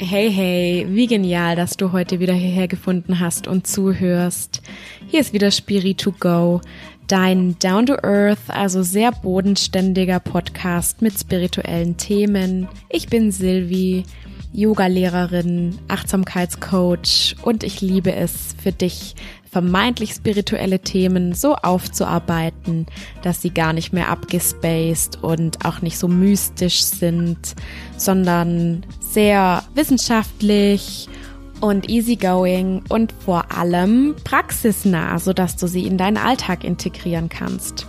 Hey, hey, wie genial, dass du heute wieder hierher gefunden hast und zuhörst. Hier ist wieder Spirit to Go, dein Down to Earth, also sehr bodenständiger Podcast mit spirituellen Themen. Ich bin Silvi, Yoga-Lehrerin, Achtsamkeitscoach und ich liebe es für dich, vermeintlich spirituelle Themen so aufzuarbeiten, dass sie gar nicht mehr abgespaced und auch nicht so mystisch sind, sondern sehr wissenschaftlich und easygoing und vor allem praxisnah, sodass du sie in deinen Alltag integrieren kannst.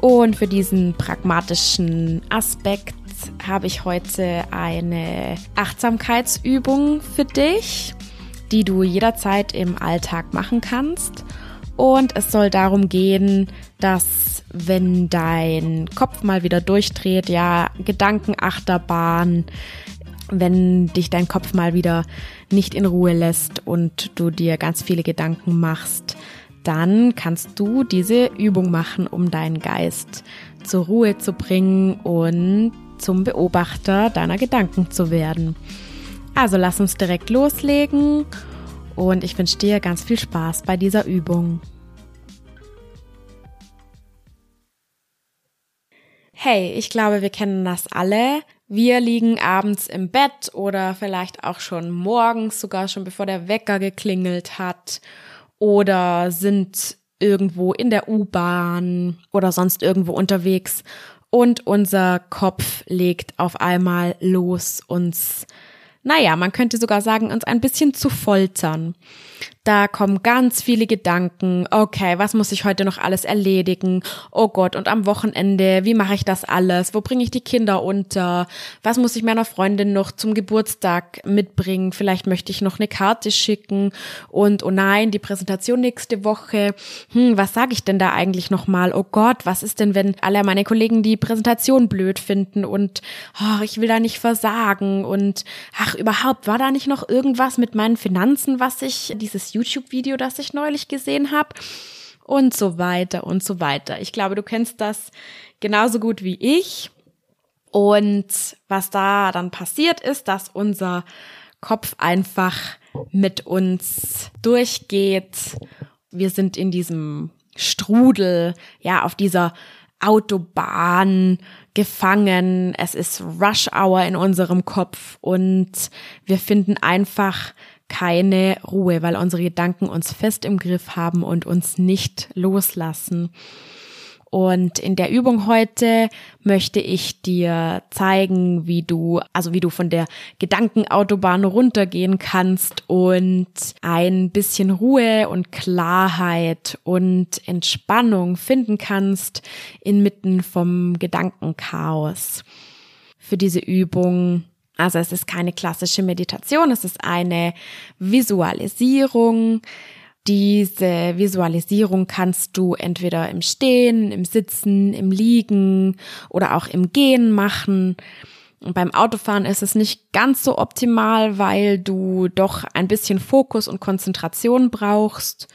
Und für diesen pragmatischen Aspekt habe ich heute eine Achtsamkeitsübung für dich die du jederzeit im Alltag machen kannst. Und es soll darum gehen, dass wenn dein Kopf mal wieder durchdreht, ja, Gedankenachterbahn, wenn dich dein Kopf mal wieder nicht in Ruhe lässt und du dir ganz viele Gedanken machst, dann kannst du diese Übung machen, um deinen Geist zur Ruhe zu bringen und zum Beobachter deiner Gedanken zu werden. Also lass uns direkt loslegen und ich wünsche dir ganz viel Spaß bei dieser Übung. Hey, ich glaube, wir kennen das alle. Wir liegen abends im Bett oder vielleicht auch schon morgens, sogar schon bevor der Wecker geklingelt hat oder sind irgendwo in der U-Bahn oder sonst irgendwo unterwegs und unser Kopf legt auf einmal los, uns naja, man könnte sogar sagen, uns ein bisschen zu foltern. Da kommen ganz viele Gedanken. Okay, was muss ich heute noch alles erledigen? Oh Gott, und am Wochenende, wie mache ich das alles? Wo bringe ich die Kinder unter? Was muss ich meiner Freundin noch zum Geburtstag mitbringen? Vielleicht möchte ich noch eine Karte schicken. Und oh nein, die Präsentation nächste Woche. Hm, was sage ich denn da eigentlich nochmal? Oh Gott, was ist denn, wenn alle meine Kollegen die Präsentation blöd finden und oh, ich will da nicht versagen und ach, überhaupt, war da nicht noch irgendwas mit meinen Finanzen, was ich dieses YouTube-Video, das ich neulich gesehen habe und so weiter und so weiter. Ich glaube, du kennst das genauso gut wie ich. Und was da dann passiert ist, dass unser Kopf einfach mit uns durchgeht. Wir sind in diesem Strudel, ja, auf dieser Autobahn gefangen. Es ist Rush Hour in unserem Kopf und wir finden einfach keine Ruhe, weil unsere Gedanken uns fest im Griff haben und uns nicht loslassen. Und in der Übung heute möchte ich dir zeigen, wie du, also wie du von der Gedankenautobahn runtergehen kannst und ein bisschen Ruhe und Klarheit und Entspannung finden kannst inmitten vom Gedankenchaos. Für diese Übung also es ist keine klassische Meditation, es ist eine Visualisierung. Diese Visualisierung kannst du entweder im Stehen, im Sitzen, im Liegen oder auch im Gehen machen. Und beim Autofahren ist es nicht ganz so optimal, weil du doch ein bisschen Fokus und Konzentration brauchst.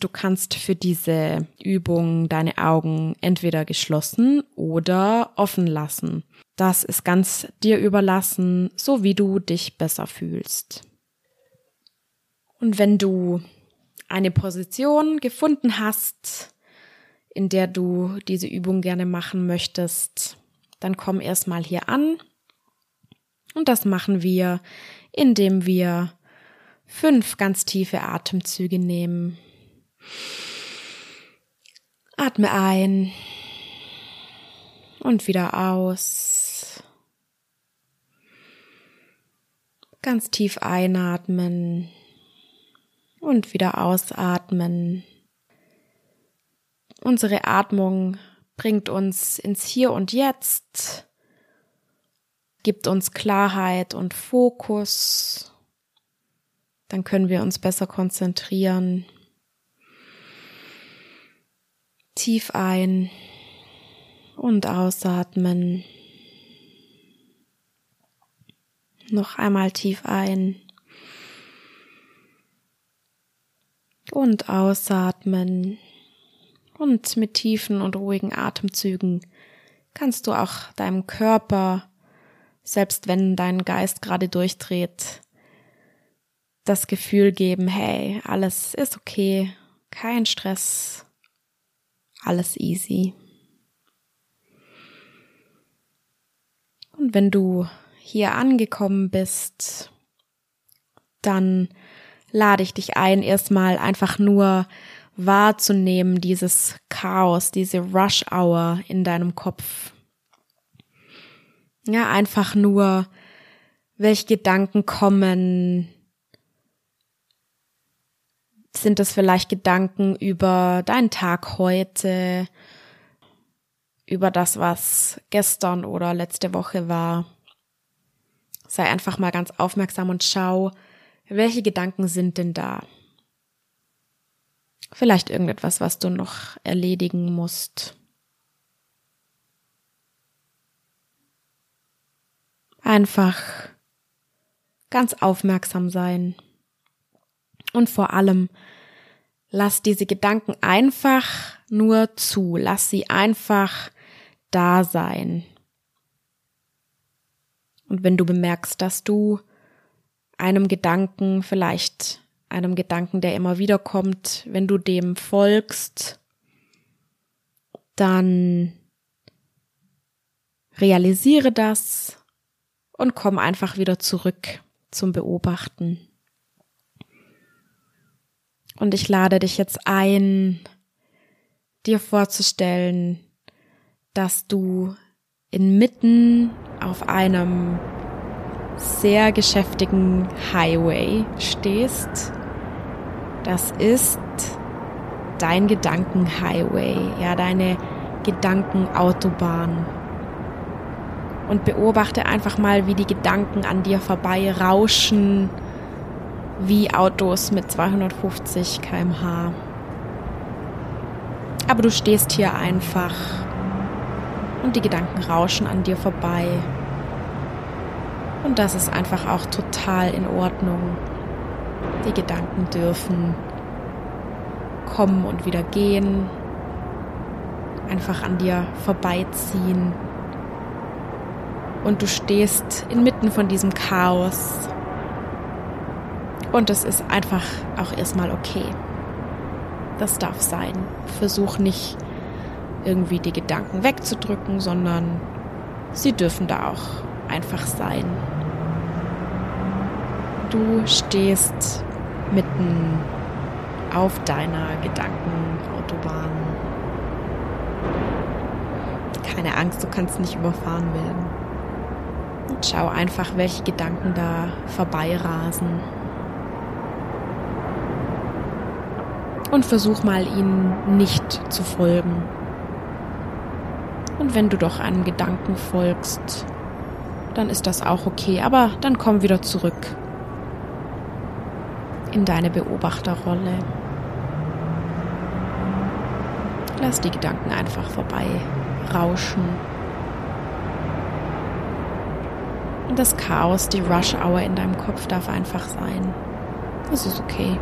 Du kannst für diese Übung deine Augen entweder geschlossen oder offen lassen. Das ist ganz dir überlassen, so wie du dich besser fühlst. Und wenn du eine Position gefunden hast, in der du diese Übung gerne machen möchtest, dann komm erstmal hier an. Und das machen wir, indem wir fünf ganz tiefe Atemzüge nehmen. Atme ein und wieder aus. Ganz tief einatmen und wieder ausatmen. Unsere Atmung bringt uns ins Hier und Jetzt, gibt uns Klarheit und Fokus. Dann können wir uns besser konzentrieren. Tief ein und ausatmen. Noch einmal tief ein und ausatmen. Und mit tiefen und ruhigen Atemzügen kannst du auch deinem Körper selbst wenn dein Geist gerade durchdreht, das Gefühl geben, hey, alles ist okay, kein Stress, alles easy. Und wenn du hier angekommen bist, dann lade ich dich ein, erstmal einfach nur wahrzunehmen, dieses Chaos, diese Rush Hour in deinem Kopf. Ja, einfach nur, welche Gedanken kommen. Sind es vielleicht Gedanken über deinen Tag heute, über das, was gestern oder letzte Woche war? Sei einfach mal ganz aufmerksam und schau, welche Gedanken sind denn da? Vielleicht irgendetwas, was du noch erledigen musst. Einfach ganz aufmerksam sein. Und vor allem, lass diese Gedanken einfach nur zu. Lass sie einfach da sein. Und wenn du bemerkst, dass du einem Gedanken, vielleicht einem Gedanken, der immer wieder kommt, wenn du dem folgst, dann realisiere das und komm einfach wieder zurück zum Beobachten. Und ich lade dich jetzt ein, dir vorzustellen, dass du inmitten auf einem sehr geschäftigen Highway stehst. Das ist dein Gedankenhighway, ja, deine Gedankenautobahn. Und beobachte einfach mal, wie die Gedanken an dir vorbei rauschen, wie Autos mit 250 kmh. Aber du stehst hier einfach und die Gedanken rauschen an dir vorbei. Und das ist einfach auch total in Ordnung. Die Gedanken dürfen kommen und wieder gehen, einfach an dir vorbeiziehen. Und du stehst inmitten von diesem Chaos. Und es ist einfach auch erstmal okay. Das darf sein. Versuch nicht irgendwie die Gedanken wegzudrücken, sondern sie dürfen da auch einfach sein. Du stehst mitten auf deiner Gedankenautobahn. Keine Angst, du kannst nicht überfahren werden. Und schau einfach, welche Gedanken da vorbeirasen. Und versuch mal, ihnen nicht zu folgen. Und wenn du doch einem Gedanken folgst, dann ist das auch okay. Aber dann komm wieder zurück in deine Beobachterrolle. Lass die Gedanken einfach vorbei rauschen. Und das Chaos, die Rush Hour in deinem Kopf darf einfach sein. Das ist okay.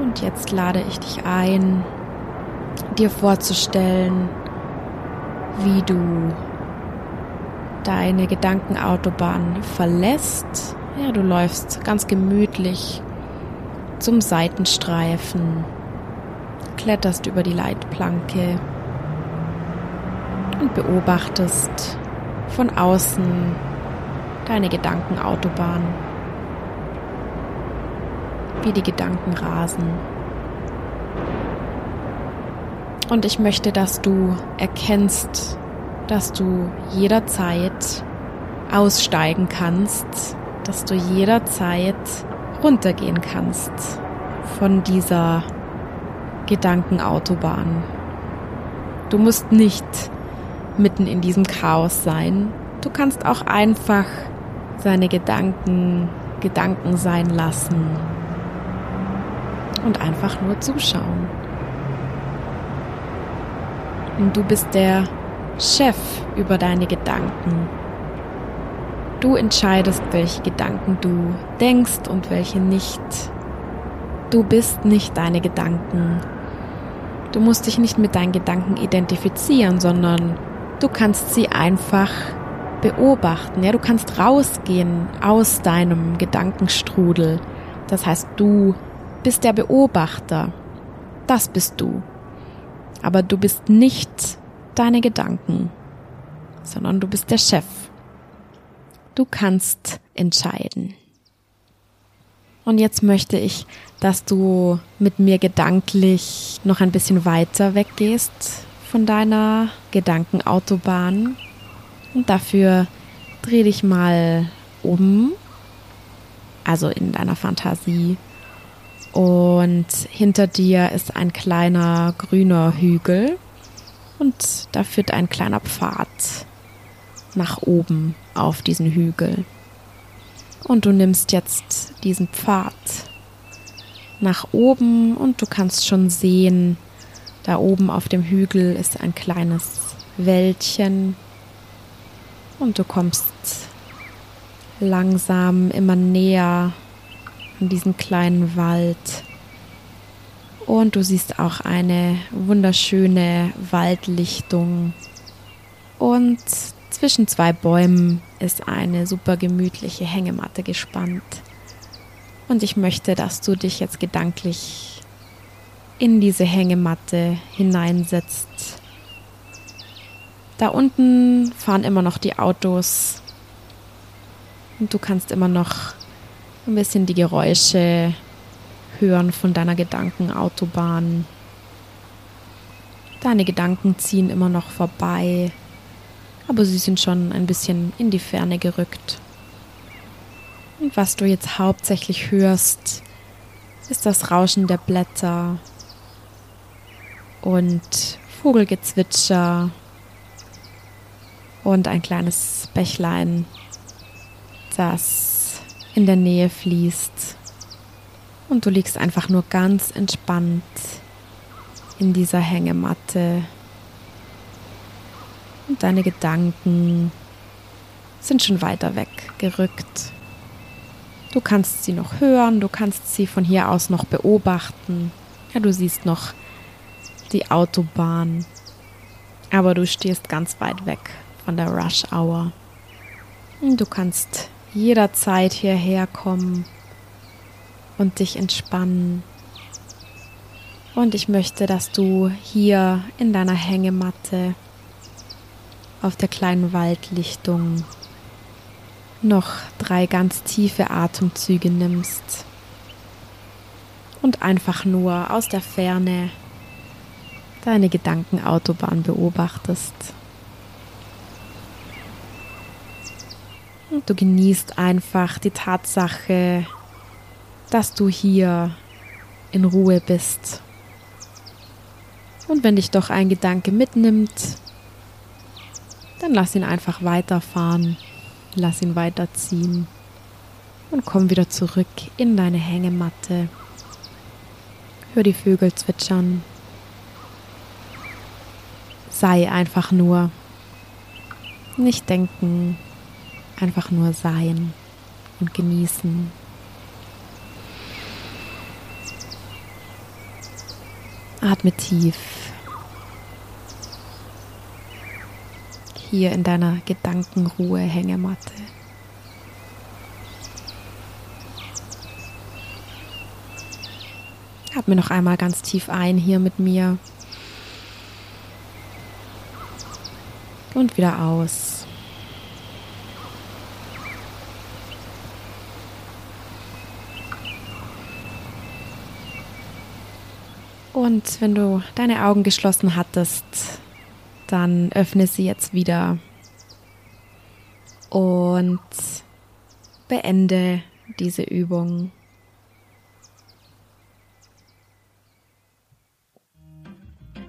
Und jetzt lade ich dich ein, dir vorzustellen, wie du deine Gedankenautobahn verlässt. Ja, du läufst ganz gemütlich zum Seitenstreifen, kletterst über die Leitplanke und beobachtest von außen deine Gedankenautobahn, wie die Gedanken rasen. Und ich möchte, dass du erkennst, dass du jederzeit aussteigen kannst, dass du jederzeit runtergehen kannst von dieser Gedankenautobahn. Du musst nicht mitten in diesem Chaos sein. Du kannst auch einfach seine Gedanken Gedanken sein lassen und einfach nur zuschauen. Und du bist der Chef über deine Gedanken. Du entscheidest, welche Gedanken du denkst und welche nicht. Du bist nicht deine Gedanken. Du musst dich nicht mit deinen Gedanken identifizieren, sondern du kannst sie einfach beobachten. Ja, du kannst rausgehen aus deinem Gedankenstrudel. Das heißt, du bist der Beobachter. Das bist du. Aber du bist nicht deine Gedanken, sondern du bist der Chef. Du kannst entscheiden. Und jetzt möchte ich, dass du mit mir gedanklich noch ein bisschen weiter weggehst von deiner Gedankenautobahn. Und dafür dreh dich mal um, also in deiner Fantasie. Und hinter dir ist ein kleiner grüner Hügel und da führt ein kleiner Pfad nach oben auf diesen Hügel. Und du nimmst jetzt diesen Pfad nach oben und du kannst schon sehen, da oben auf dem Hügel ist ein kleines Wäldchen und du kommst langsam immer näher an diesen kleinen Wald. Und du siehst auch eine wunderschöne Waldlichtung. Und zwischen zwei Bäumen ist eine super gemütliche Hängematte gespannt. Und ich möchte, dass du dich jetzt gedanklich in diese Hängematte hineinsetzt. Da unten fahren immer noch die Autos und du kannst immer noch ein bisschen die Geräusche hören von deiner Gedankenautobahn. Deine Gedanken ziehen immer noch vorbei aber sie sind schon ein bisschen in die Ferne gerückt. Und was du jetzt hauptsächlich hörst, ist das Rauschen der Blätter und Vogelgezwitscher und ein kleines Bächlein, das in der Nähe fließt. Und du liegst einfach nur ganz entspannt in dieser Hängematte und deine Gedanken sind schon weiter weg gerückt. Du kannst sie noch hören, du kannst sie von hier aus noch beobachten. Ja, du siehst noch die Autobahn, aber du stehst ganz weit weg von der Rush Hour. Und du kannst jederzeit hierher kommen und dich entspannen. Und ich möchte, dass du hier in deiner Hängematte auf der kleinen Waldlichtung noch drei ganz tiefe Atemzüge nimmst und einfach nur aus der Ferne deine Gedankenautobahn beobachtest. Und du genießt einfach die Tatsache, dass du hier in Ruhe bist. Und wenn dich doch ein Gedanke mitnimmt, dann lass ihn einfach weiterfahren, lass ihn weiterziehen und komm wieder zurück in deine Hängematte. Hör die Vögel zwitschern. Sei einfach nur. Nicht denken, einfach nur sein und genießen. Atme tief. hier in deiner Gedankenruhe-Hängematte. Atme noch einmal ganz tief ein hier mit mir. Und wieder aus. Und wenn du deine Augen geschlossen hattest, dann öffne sie jetzt wieder und beende diese Übung.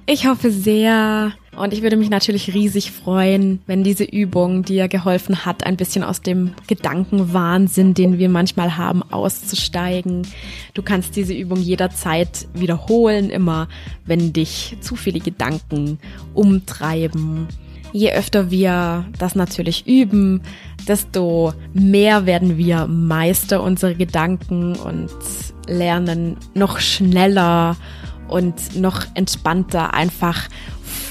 Ich hoffe sehr und ich würde mich natürlich riesig freuen, wenn diese Übung dir geholfen hat, ein bisschen aus dem Gedankenwahnsinn, den wir manchmal haben, auszusteigen. Du kannst diese Übung jederzeit wiederholen, immer wenn dich zu viele Gedanken umtreiben. Je öfter wir das natürlich üben, desto mehr werden wir Meister unserer Gedanken und lernen noch schneller und noch entspannter einfach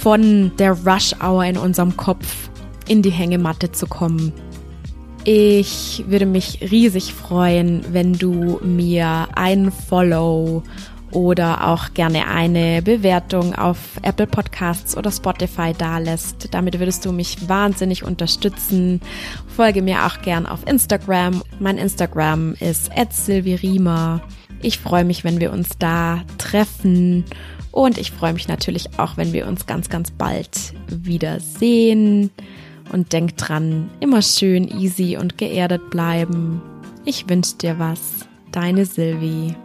von der Rush Hour in unserem Kopf in die Hängematte zu kommen. Ich würde mich riesig freuen, wenn du mir ein Follow oder auch gerne eine Bewertung auf Apple Podcasts oder Spotify dalässt. Damit würdest du mich wahnsinnig unterstützen. Folge mir auch gern auf Instagram. Mein Instagram ist @silvirima. Ich freue mich, wenn wir uns da treffen und ich freue mich natürlich auch, wenn wir uns ganz ganz bald wiedersehen. Und denk dran, immer schön easy und geerdet bleiben. Ich wünsche dir was. Deine Silvi.